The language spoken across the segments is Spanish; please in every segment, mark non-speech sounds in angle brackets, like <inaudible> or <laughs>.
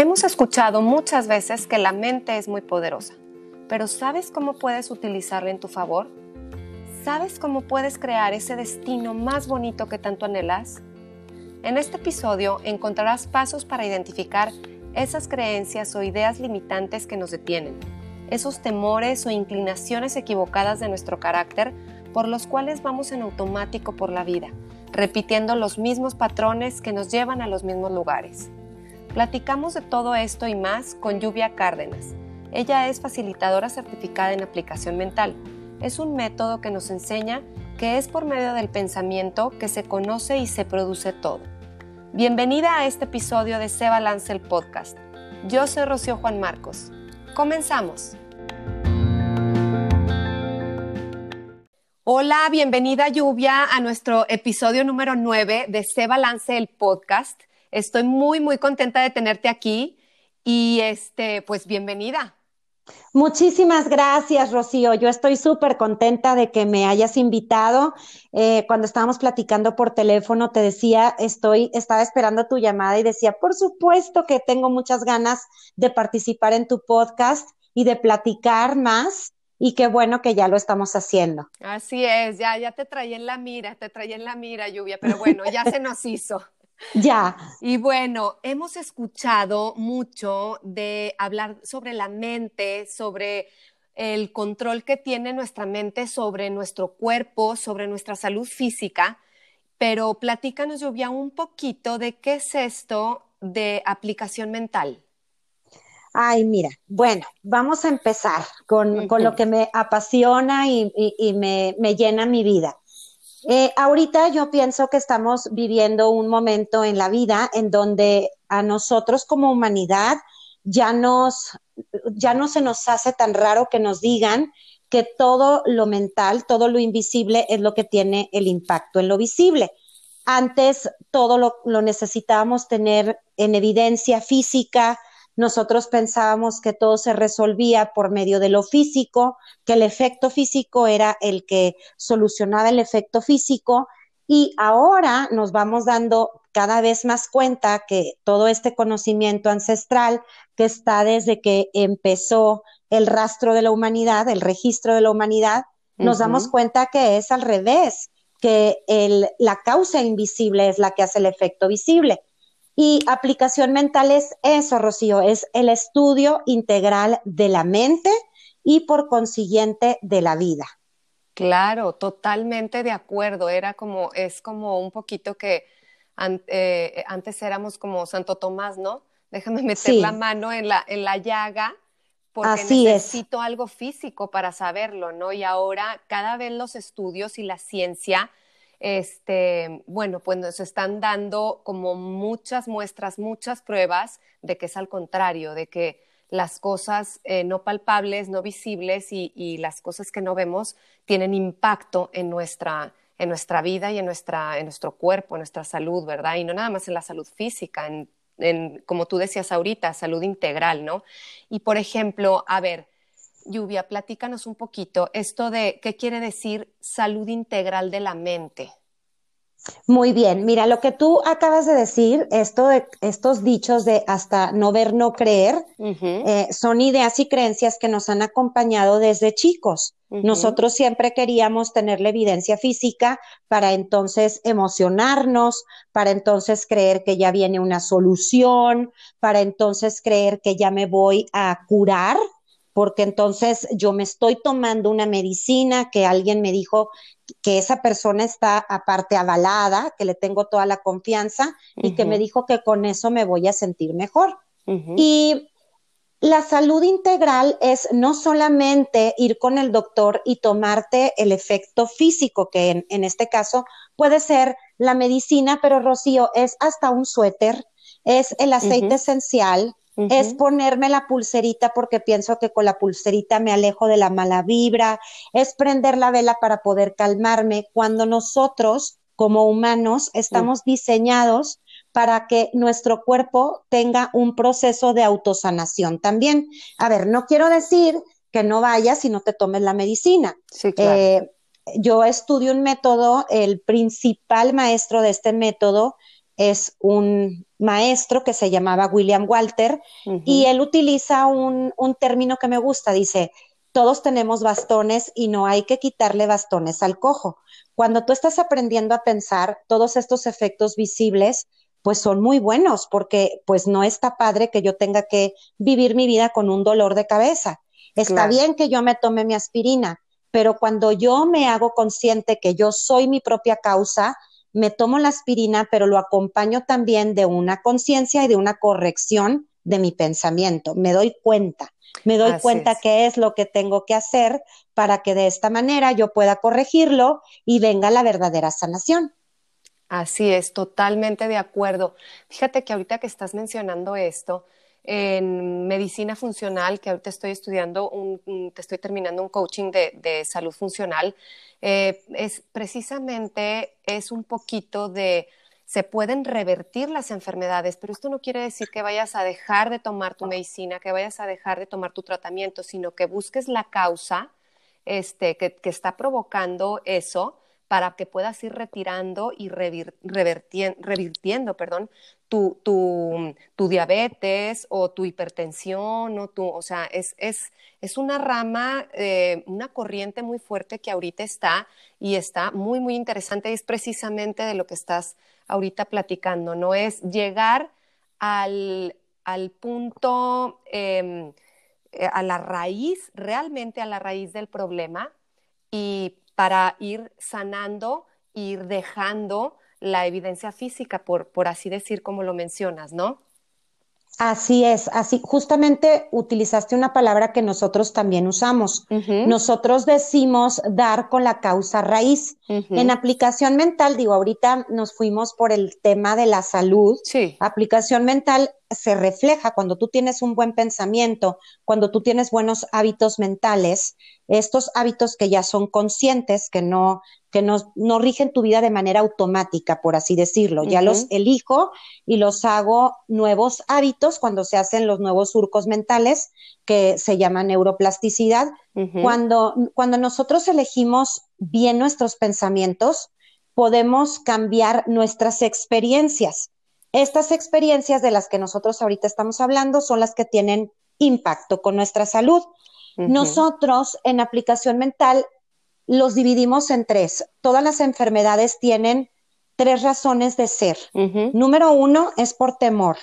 Hemos escuchado muchas veces que la mente es muy poderosa, pero ¿sabes cómo puedes utilizarla en tu favor? ¿Sabes cómo puedes crear ese destino más bonito que tanto anhelas? En este episodio encontrarás pasos para identificar esas creencias o ideas limitantes que nos detienen, esos temores o inclinaciones equivocadas de nuestro carácter por los cuales vamos en automático por la vida, repitiendo los mismos patrones que nos llevan a los mismos lugares. Platicamos de todo esto y más con Lluvia Cárdenas. Ella es facilitadora certificada en aplicación mental. Es un método que nos enseña que es por medio del pensamiento que se conoce y se produce todo. Bienvenida a este episodio de Se Balance el Podcast. Yo soy Rocío Juan Marcos. Comenzamos. Hola, bienvenida Lluvia a nuestro episodio número 9 de Se Balance el Podcast. Estoy muy, muy contenta de tenerte aquí y este, pues bienvenida. Muchísimas gracias, Rocío. Yo estoy súper contenta de que me hayas invitado. Eh, cuando estábamos platicando por teléfono, te decía, estoy, estaba esperando tu llamada y decía, por supuesto que tengo muchas ganas de participar en tu podcast y de platicar más. Y qué bueno que ya lo estamos haciendo. Así es, ya, ya te traí en la mira, te traí en la mira, lluvia, pero bueno, ya se nos hizo. <laughs> Ya. Y bueno, hemos escuchado mucho de hablar sobre la mente, sobre el control que tiene nuestra mente sobre nuestro cuerpo, sobre nuestra salud física, pero platícanos, Lluvia, un poquito de qué es esto de aplicación mental. Ay, mira, bueno, vamos a empezar con, lo que me apasiona y, me, me, llena mi vida. Eh, ahorita yo pienso que estamos viviendo un momento en la vida en donde a nosotros como humanidad ya nos, ya no se nos hace tan raro que nos digan que todo lo mental, todo lo invisible es lo que tiene el impacto en lo visible. Antes todo lo, lo necesitábamos tener en evidencia física, nosotros pensábamos que todo se resolvía por medio de lo físico, que el efecto físico era el que solucionaba el efecto físico y ahora nos vamos dando cada vez más cuenta que todo este conocimiento ancestral que está desde que empezó el rastro de la humanidad, el registro de la humanidad, nos damos cuenta que es al revés, que la causa invisible es la que hace el efecto visible. Y aplicación mental es eso, Rocío, es el estudio integral de la mente y por consiguiente de la vida. Claro, totalmente de acuerdo. Era como, es como un poquito que eh, antes éramos como Santo Tomás, ¿no? Déjame meter la mano en la, en la llaga porque necesito algo físico para saberlo, ¿no? Y ahora cada vez los estudios y la ciencia este, bueno, pues nos están dando como muchas muestras, muchas pruebas de que es al contrario, de que las cosas eh, no palpables, no visibles y, las cosas que no vemos tienen impacto en nuestra, en nuestra vida y en, nuestra, en nuestro cuerpo, en nuestra salud, ¿verdad? Y no nada más en la salud física, en, como tú decías ahorita, salud integral, ¿no? Y por ejemplo, a ver, Lluvia, platícanos un poquito esto de qué quiere decir salud integral de la mente. Muy bien, mira, lo que tú acabas de decir, esto de, estos dichos de hasta no ver, no creer, eh, son ideas y creencias que nos han acompañado desde chicos. Nosotros siempre queríamos tener la evidencia física para entonces emocionarnos, para entonces creer que ya viene una solución, para entonces creer que ya me voy a curar porque entonces yo me estoy tomando una medicina que alguien me dijo que esa persona está aparte avalada, que le tengo toda la confianza y que me dijo que con eso me voy a sentir mejor. Y la salud integral es no solamente ir con el doctor y tomarte el efecto físico, que en, este caso puede ser la medicina, pero Rocío, es hasta un suéter, es el aceite esencial, es ponerme la pulserita porque pienso que con la pulserita me alejo de la mala vibra, es prender la vela para poder calmarme cuando nosotros como humanos estamos diseñados para que nuestro cuerpo tenga un proceso de autosanación también. A ver, no quiero decir que no vayas y no te tomes la medicina. Sí, claro. Eh, yo estudio un método, el principal maestro de este método es un maestro que se llamaba William Walter y él utiliza un, un término que me gusta, dice, todos tenemos bastones y no hay que quitarle bastones al cojo. Cuando tú estás aprendiendo a pensar, todos estos efectos visibles, pues son muy buenos porque pues no está padre que yo tenga que vivir mi vida con un dolor de cabeza. Está bien que yo me tome mi aspirina, pero cuando yo me hago consciente que yo soy mi propia causa, me tomo la aspirina, pero lo acompaño también de una conciencia y de una corrección de mi pensamiento. Me doy cuenta, me doy cuenta qué es lo que tengo que hacer para que de esta manera yo pueda corregirlo y venga la verdadera sanación. Así es, totalmente de acuerdo. Fíjate que ahorita que estás mencionando esto, en medicina funcional, que ahorita estoy estudiando, un, te estoy terminando un coaching de, salud funcional, eh, es precisamente es un poquito de se pueden revertir las enfermedades, pero esto no quiere decir que vayas a dejar de tomar tu medicina, que vayas a dejar de tomar tu tratamiento, sino que busques la causa este, que está provocando eso para que puedas ir retirando y revirtiendo perdón, tu, tu, tu, diabetes o tu hipertensión, o, tu, o sea, es, es, es una rama, eh, una corriente muy fuerte que ahorita está y está muy, muy interesante y es precisamente de lo que estás ahorita platicando, ¿no? Es llegar al, al punto, em, eh, a la raíz, realmente a la raíz del problema y para ir sanando, ir dejando la evidencia física, por, por así decir, como lo mencionas, ¿no? Así es, así justamente utilizaste una palabra que nosotros también usamos. Nosotros decimos dar con la causa raíz. En aplicación mental, digo, ahorita nos fuimos por el tema de la salud. Sí. Aplicación mental se refleja cuando tú tienes un buen pensamiento, cuando tú tienes buenos hábitos mentales, estos hábitos que ya son conscientes, que no que no, no rigen tu vida de manera automática, por así decirlo. Ya los elijo y los hago nuevos hábitos cuando se hacen los nuevos surcos mentales que se llaman neuroplasticidad. cuando, cuando nosotros elegimos bien nuestros pensamientos, podemos cambiar nuestras experiencias. Estas experiencias de las que nosotros ahorita estamos hablando son las que tienen impacto con nuestra salud. Nosotros en aplicación mental los dividimos en tres. Todas las enfermedades tienen tres razones de ser. Número uno es por temor,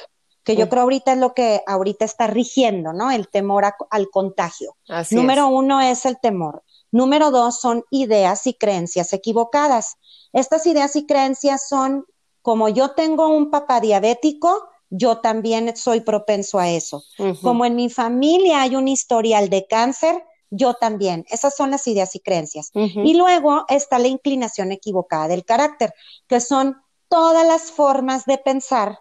que yo creo ahorita es lo que ahorita está rigiendo, ¿no? El temor al contagio. Número uno es el temor. Número dos son ideas y creencias equivocadas. Estas ideas y creencias son como yo tengo un papá diabético, yo también soy propenso a eso. Como en mi familia hay un historial de cáncer, yo también. Esas son las ideas y creencias. Y luego está la inclinación equivocada del carácter, que son todas las formas de pensar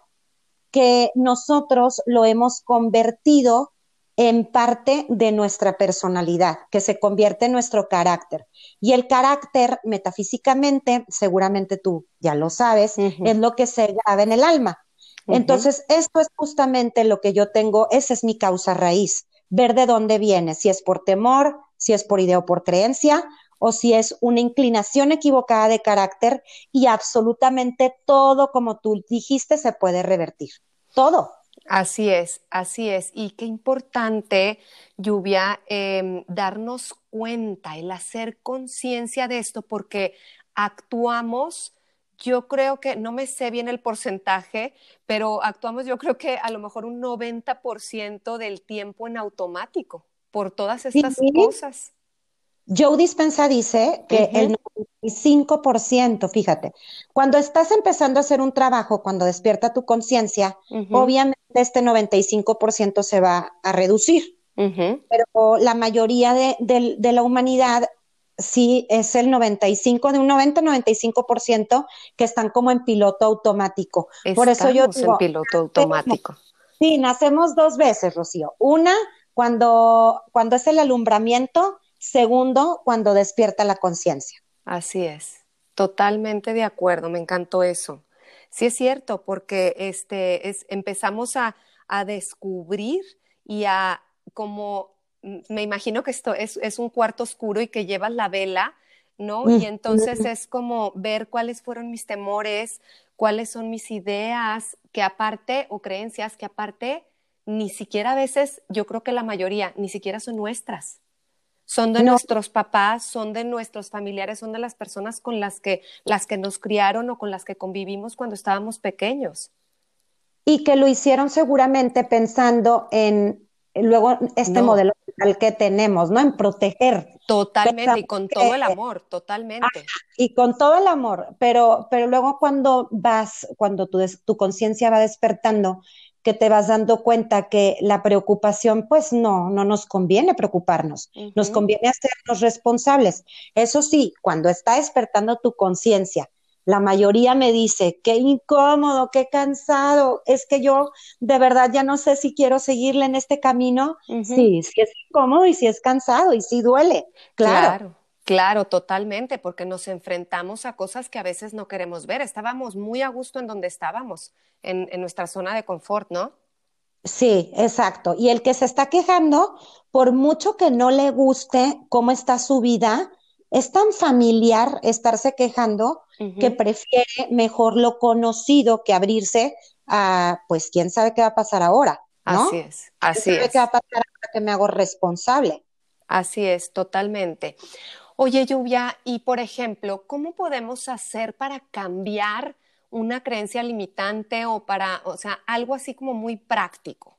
que nosotros lo hemos convertido en parte de nuestra personalidad, que se convierte en nuestro carácter. Y el carácter, metafísicamente, seguramente tú ya lo sabes, es lo que se graba en el alma. Entonces, esto es justamente lo que yo tengo, esa es mi causa raíz ver de dónde viene, si es por temor, si es por idea o por creencia, o si es una inclinación equivocada de carácter y absolutamente todo, como tú dijiste, se puede revertir. Todo. Así es, así es. Y qué importante, Lluvia, em, darnos cuenta, el hacer conciencia de esto, porque actuamos yo creo que, no me sé bien el porcentaje, pero actuamos yo creo que a lo mejor un 90% del tiempo en automático por todas estas cosas. Joe Dispensa dice que el 95%, fíjate, cuando estás empezando a hacer un trabajo, cuando despierta tu conciencia, obviamente este 95% se va a reducir. Pero la mayoría de, de, la humanidad sí es el 95, de un 90-95% que están como en piloto automático. Por eso yo digo, en piloto automático. Sí, nacemos dos veces, Rocío. Una, cuando, cuando es el alumbramiento. Segundo, cuando despierta la conciencia. Así es. Totalmente de acuerdo. Me encantó eso. Sí es cierto, porque este, es, empezamos a, a descubrir y a como me imagino que esto es, un cuarto oscuro y que llevas la vela, ¿no? Y entonces es como ver cuáles fueron mis temores, cuáles son mis ideas que aparte o creencias que aparte ni siquiera a veces, yo creo que la mayoría, ni siquiera son nuestras. Son de nuestros papás, son de nuestros familiares, son de las personas con las que, las que nos criaron o con las que convivimos cuando estábamos pequeños. Y que lo hicieron seguramente pensando en luego este modelo al que tenemos, ¿no? En proteger. Totalmente, y con todo el amor, totalmente. y con todo el amor, pero, pero luego cuando vas, cuando tu, tu conciencia va despertando, que te vas dando cuenta que la preocupación, pues no, no nos conviene preocuparnos, nos conviene hacernos responsables. Eso sí, cuando está despertando tu conciencia, la mayoría me dice, qué incómodo, qué cansado, es que yo de verdad ya no sé si quiero seguirle en este camino. Sí, sí es incómodo y sí es cansado y sí duele, claro. claro. Totalmente, porque nos enfrentamos a cosas que a veces no queremos ver. Estábamos muy a gusto en donde estábamos, en, en nuestra zona de confort, ¿no? Sí, exacto. Y el que se está quejando, por mucho que no le guste cómo está su vida, es tan familiar estarse quejando que prefiere mejor lo conocido que abrirse a, pues, quién sabe qué va a pasar ahora. ¿no? Así es, así es. ¿Qué va a pasar ahora que me hago responsable? Así es, totalmente. Oye, Lluvia, y por ejemplo, ¿cómo podemos hacer para cambiar una creencia limitante o para, o sea, algo así como muy práctico?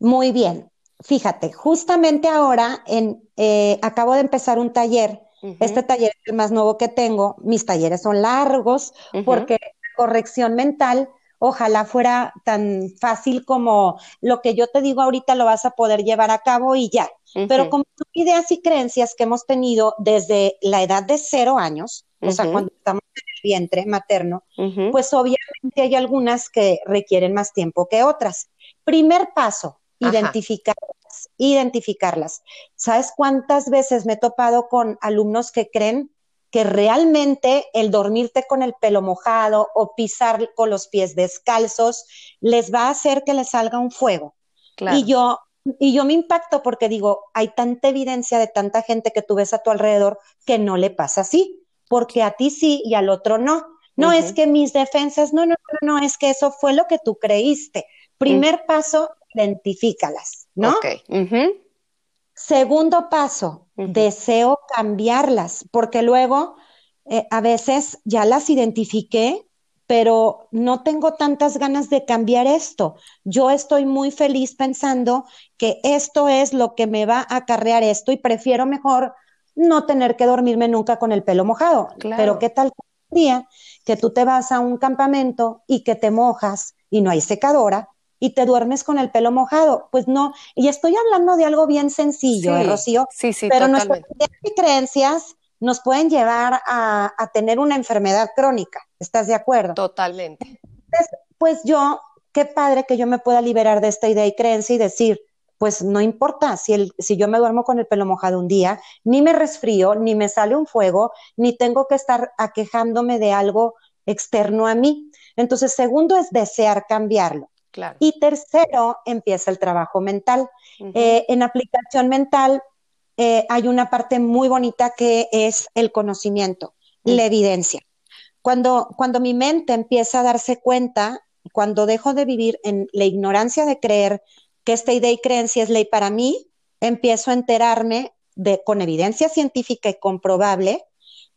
Muy bien fíjate, justamente ahora en, eh, acabo de empezar un taller. Este taller es el más nuevo que tengo. Mis talleres son largos porque la corrección mental ojalá fuera tan fácil como lo que yo te digo ahorita lo vas a poder llevar a cabo y ya. Pero como ideas y creencias que hemos tenido desde la edad de cero años, o sea, cuando estamos en el vientre materno, pues obviamente hay algunas que requieren más tiempo que otras. Primer paso, identificarlas, identificarlas. ¿Sabes cuántas veces me he topado con alumnos que creen que realmente el dormirte con el pelo mojado o pisar con los pies descalzos les va a hacer que les salga un fuego? Y yo y yo me impacto porque digo, hay tanta evidencia de tanta gente que tú ves a tu alrededor que no le pasa así, porque a ti sí y al otro no. No es que mis defensas, no, no, no, no, es que eso fue lo que tú creíste. Primer paso, identifícalas, ¿no? Ok. Segundo paso, deseo cambiarlas, porque luego eh, a veces ya las identifiqué, pero no tengo tantas ganas de cambiar esto. Yo estoy muy feliz pensando que esto es lo que me va a acarrear esto y prefiero mejor no tener que dormirme nunca con el pelo mojado. Pero ¿qué tal día que tú te vas a un campamento y que te mojas y no hay secadora? Y te duermes con el pelo mojado. Pues no, y estoy hablando de algo bien sencillo, ¿eh, Rocío. Sí, sí, pero nuestras creencias nos pueden llevar a, tener una enfermedad crónica. ¿Estás de acuerdo? Totalmente. pues yo, qué padre que yo me pueda liberar de esta idea y creencia y decir, pues no importa si, el, si yo me duermo con el pelo mojado un día, ni me resfrío, ni me sale un fuego, ni tengo que estar aquejándome de algo externo a mí. Entonces, segundo es desear cambiarlo. Y tercero, empieza el trabajo mental. Eh, en aplicación mental eh, hay una parte muy bonita que es el conocimiento, la evidencia. Cuando, cuando mi mente empieza a darse cuenta, cuando dejo de vivir en la ignorancia de creer que esta idea y creencia es ley para mí, empiezo a enterarme de, con evidencia científica y comprobable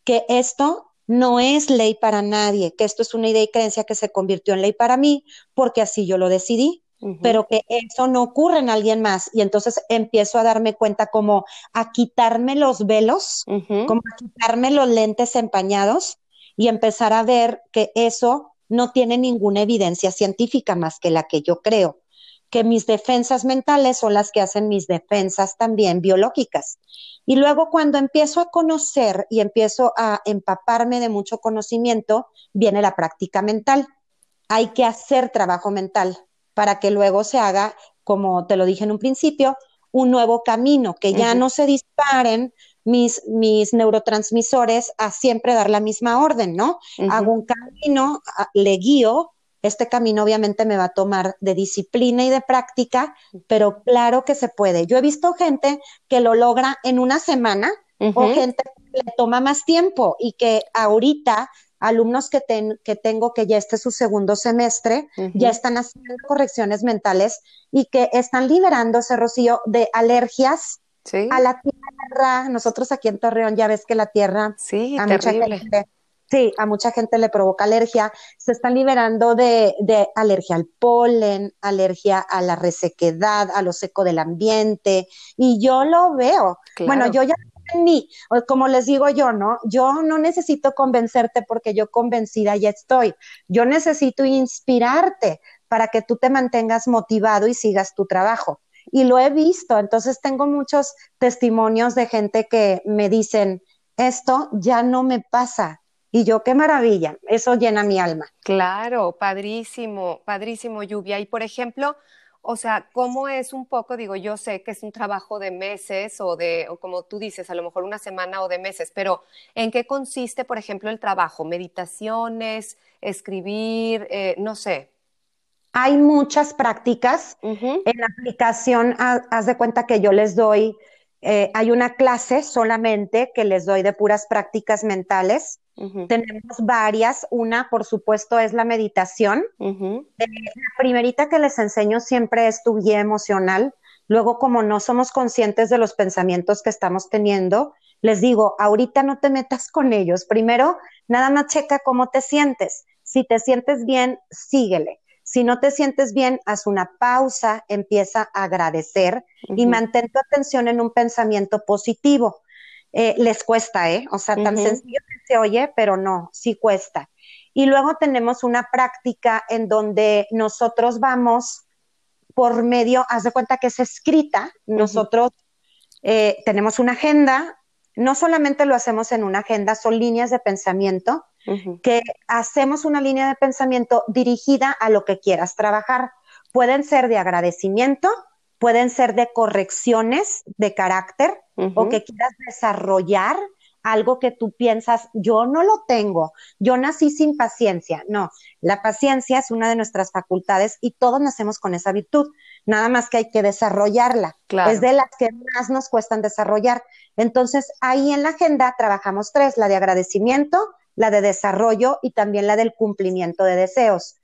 que esto no es ley para nadie, que esto es una idea y creencia que se convirtió en ley para mí porque así yo lo decidí, pero que eso no ocurre en alguien más. Y entonces empiezo a darme cuenta como a quitarme los velos, como a quitarme los lentes empañados y empezar a ver que eso no tiene ninguna evidencia científica más que la que yo creo que mis defensas mentales son las que hacen mis defensas también biológicas. Y luego cuando empiezo a conocer y empiezo a empaparme de mucho conocimiento, viene la práctica mental. Hay que hacer trabajo mental para que luego se haga, como te lo dije en un principio, un nuevo camino, que ya no se disparen mis, mis neurotransmisores a siempre dar la misma orden, ¿no? Hago un camino, le guío este camino obviamente me va a tomar de disciplina y de práctica, pero claro que se puede. Yo he visto gente que lo logra en una semana o gente que le toma más tiempo y que ahorita alumnos que, que tengo que ya este es su segundo semestre, ya están haciendo correcciones mentales y que están liberándose, Rocío, de alergias a la tierra. Nosotros aquí en Torreón ya ves que la tierra sí, a mucha gente Sí, a mucha gente le provoca alergia. Se están liberando de, de, alergia al polen, alergia a la resequedad, a lo seco del ambiente. Y yo lo veo. Bueno, yo ya ni, como les digo yo, ¿no? Yo no necesito convencerte porque yo convencida ya estoy. Yo necesito inspirarte para que tú te mantengas motivado y sigas tu trabajo. Y lo he visto, entonces tengo muchos testimonios de gente que me dicen, esto ya no me pasa, y yo, qué maravilla, eso llena mi alma. Claro, padrísimo, padrísimo, Lluvia. Y por ejemplo, o sea, ¿cómo es un poco? Digo, yo sé que es un trabajo de meses o de, o como tú dices, a lo mejor una semana o de meses, pero ¿en qué consiste, por ejemplo, el trabajo? ¿Meditaciones? ¿Escribir? Eh, no sé. Hay muchas prácticas. En la aplicación, haz de cuenta que yo les doy, eh, hay una clase solamente que les doy de puras prácticas mentales. Tenemos varias. Una, por supuesto, es la meditación. Eh, la primerita que les enseño siempre es tu guía emocional. Luego, como no somos conscientes de los pensamientos que estamos teniendo, les digo, ahorita no te metas con ellos. Primero, nada más checa cómo te sientes. Si te sientes bien, síguele. Si no te sientes bien, haz una pausa, empieza a agradecer y mantén tu atención en un pensamiento positivo. Eh, les cuesta, ¿eh? O sea, tan sencillo que se oye, pero no, sí cuesta. Y luego tenemos una práctica en donde nosotros vamos por medio, haz de cuenta que es escrita, nosotros eh, tenemos una agenda, no solamente lo hacemos en una agenda, son líneas de pensamiento, que hacemos una línea de pensamiento dirigida a lo que quieras trabajar. Pueden ser de agradecimiento, pueden ser de correcciones de carácter o que quieras desarrollar algo que tú piensas, yo no lo tengo, yo nací sin paciencia. No, la paciencia es una de nuestras facultades y todos nacemos con esa virtud, nada más que hay que desarrollarla. Es de las que más nos cuestan desarrollar. Entonces, ahí en la agenda trabajamos tres, la de agradecimiento, la de desarrollo y también la del cumplimiento de deseos.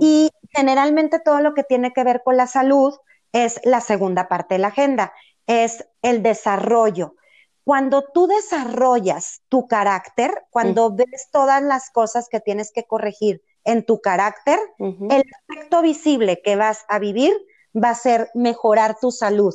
Y generalmente todo lo que tiene que ver con la salud, es la segunda parte de la agenda, es el desarrollo. Cuando tú desarrollas tu carácter, cuando ves todas las cosas que tienes que corregir en tu carácter, el efecto visible que vas a vivir va a ser mejorar tu salud.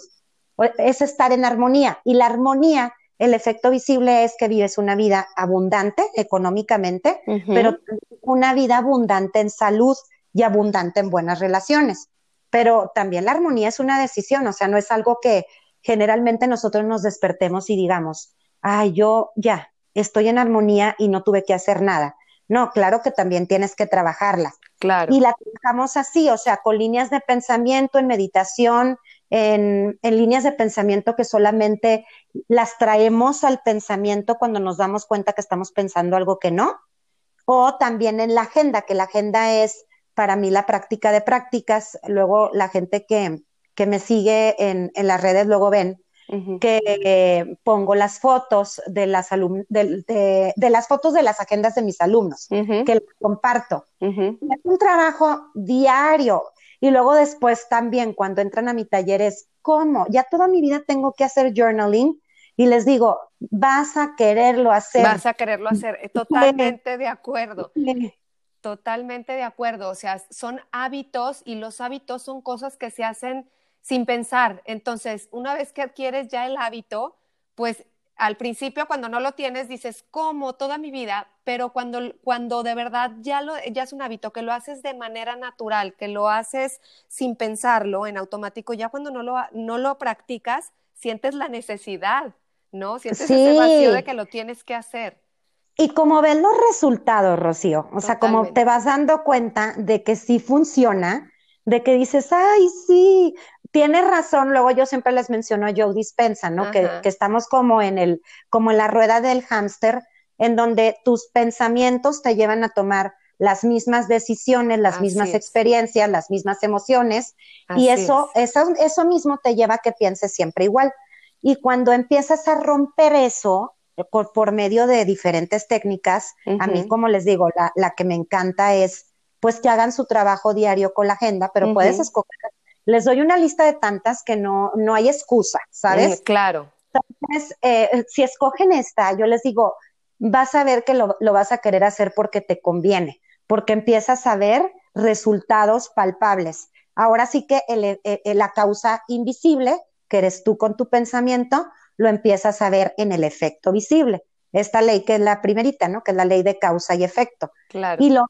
Es estar en armonía. Y la armonía, el efecto visible es que vives una vida abundante económicamente, pero una vida abundante en salud y abundante en buenas relaciones pero también la armonía es una decisión, o sea, no es algo que generalmente nosotros nos despertemos y digamos, ay, yo ya estoy en armonía y no tuve que hacer nada. No, claro que también tienes que trabajarla. Claro. Y la trabajamos así, o sea, con líneas de pensamiento, en meditación, en, en, líneas de pensamiento que solamente las traemos al pensamiento cuando nos damos cuenta que estamos pensando algo que no. O también en la agenda, que la agenda es para mí la práctica de prácticas. Luego la gente que, me sigue en, las redes luego ven que pongo las fotos de las, de, las fotos de las agendas de mis alumnos, que las comparto. Es un trabajo diario. Y luego después también cuando entran a mi taller es, ¿cómo? Ya toda mi vida tengo que hacer journaling. Y les digo, vas a quererlo hacer. Vas a quererlo hacer, totalmente de acuerdo. Totalmente de acuerdo, o sea, son hábitos y los hábitos son cosas que se hacen sin pensar. Entonces, una vez que adquieres ya el hábito, pues al principio cuando no lo tienes dices, ¿cómo? Toda mi vida, pero cuando, cuando de verdad ya, lo, ya es un hábito, que lo haces de manera natural, que lo haces sin pensarlo en automático, ya cuando no lo, no lo practicas, sientes la necesidad, ¿no? Sientes ese vacío de que lo tienes que hacer. Y como ves los resultados, Rocío, o sea, como te vas dando cuenta de que sí funciona, de que dices, ay, sí, tienes razón. Luego yo siempre les menciono a Joe Dispensa, ¿no? Que, que, estamos como en el, como en la rueda del hámster, en donde tus pensamientos te llevan a tomar las mismas decisiones, las mismas experiencias, las mismas emociones, y eso, eso, eso mismo te lleva a que pienses siempre igual. Y cuando empiezas a romper eso, por, medio de diferentes técnicas. A mí, como les digo, la, que me encanta es pues que hagan su trabajo diario con la agenda, pero puedes escoger. Les doy una lista de tantas que no, no hay excusa, ¿sabes? claro. Entonces, eh, si escogen esta, yo les digo, vas a ver que lo, lo vas a querer hacer porque te conviene, porque empiezas a ver resultados palpables. Ahora sí que la causa invisible, que eres tú con tu pensamiento, lo empiezas a ver en el efecto visible. Esta ley que es la primerita, ¿no? Que es la ley de causa y efecto. Claro. Y lo,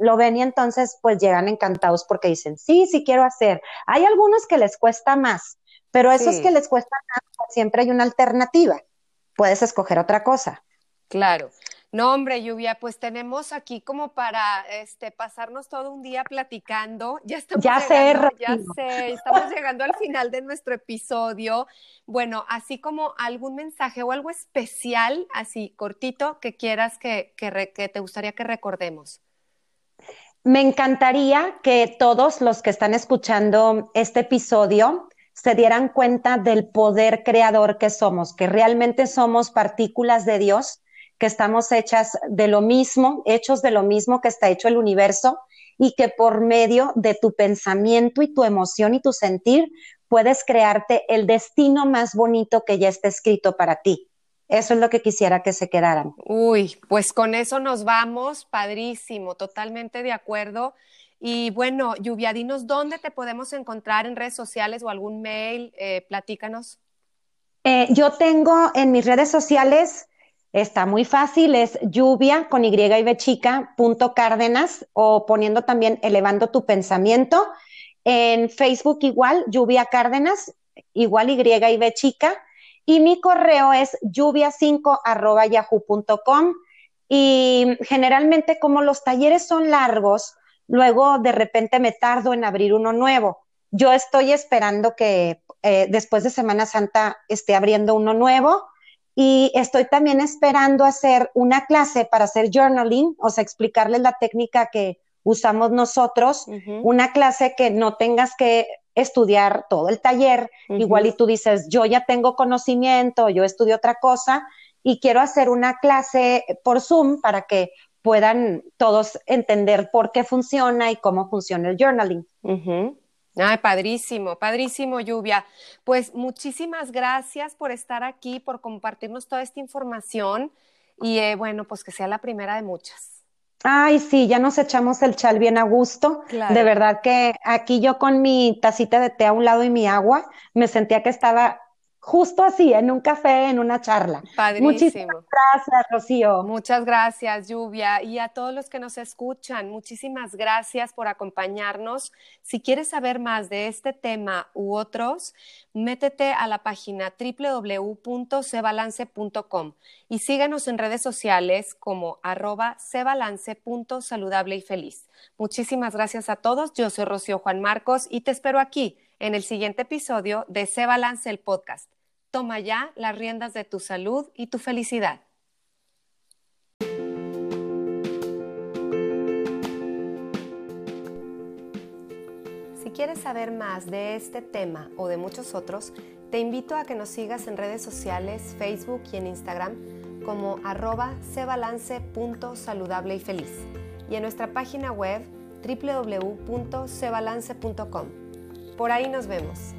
lo ven y entonces pues llegan encantados porque dicen, sí, sí quiero hacer. Hay algunos que les cuesta más, pero esos que les cuesta más, pues, siempre hay una alternativa. Puedes escoger otra cosa. Claro. No, hombre, Lluvia, pues tenemos aquí como para este pasarnos todo un día platicando. Ya estamos ya llegando, sé, ya sé, estamos llegando al final de nuestro episodio. Bueno, así como algún mensaje o algo especial, así cortito, que quieras que, que, que te gustaría que recordemos. Me encantaría que todos los que están escuchando este episodio se dieran cuenta del poder creador que somos, que realmente somos partículas de Dios que estamos hechas de lo mismo, hechos de lo mismo que está hecho el universo y que por medio de tu pensamiento y tu emoción y tu sentir puedes crearte el destino más bonito que ya está escrito para ti. Eso es lo que quisiera que se quedaran. Uy, pues con eso nos vamos, padrísimo, totalmente de acuerdo. Y bueno, Lluvia, dinos dónde te podemos encontrar en redes sociales o algún mail, eh, platícanos. Eh, yo tengo en mis redes sociales Está muy fácil, es lluvia con Y y B chica, punto Cárdenas, o poniendo también elevando tu pensamiento. En Facebook igual, lluvia Cárdenas, igual Y y B chica. Y mi correo es lluvia5 arroba yahoo.com. Y generalmente como los talleres son largos, luego de repente me tardo en abrir uno nuevo. Yo estoy esperando que eh, después de Semana Santa esté abriendo uno nuevo y estoy también esperando hacer una clase para hacer journaling, o sea, explicarles la técnica que usamos nosotros, una clase que no tengas que estudiar todo el taller, igual y tú dices, yo ya tengo conocimiento, yo estudio otra cosa y quiero hacer una clase por Zoom para que puedan todos entender por qué funciona y cómo funciona el journaling. Ay, padrísimo, padrísimo, Lluvia. Pues muchísimas gracias por estar aquí, por compartirnos toda esta información y eh, bueno, pues que sea la primera de muchas. Ay, sí, ya nos echamos el chal bien a gusto. De verdad que aquí yo con mi tacita de té a un lado y mi agua, me sentía que estaba justo así, en un café, en una charla. Padrísimo. Muchísimas gracias, Rocío. Muchas gracias, Lluvia. Y a todos los que nos escuchan, muchísimas gracias por acompañarnos. Si quieres saber más de este tema u otros, métete a la página www.cebalance.com y síguenos en redes sociales como arroba cebalance.saludable y feliz. Muchísimas gracias a todos. Yo soy Rocío Juan Marcos y te espero aquí en el siguiente episodio de Se Balance el Podcast. Toma ya las riendas de tu salud y tu felicidad. Si quieres saber más de este tema o de muchos otros, te invito a que nos sigas en redes sociales, Facebook y en Instagram como arroba cebalance.saludable y feliz y en nuestra página web www.cebalance.com. Por ahí nos vemos.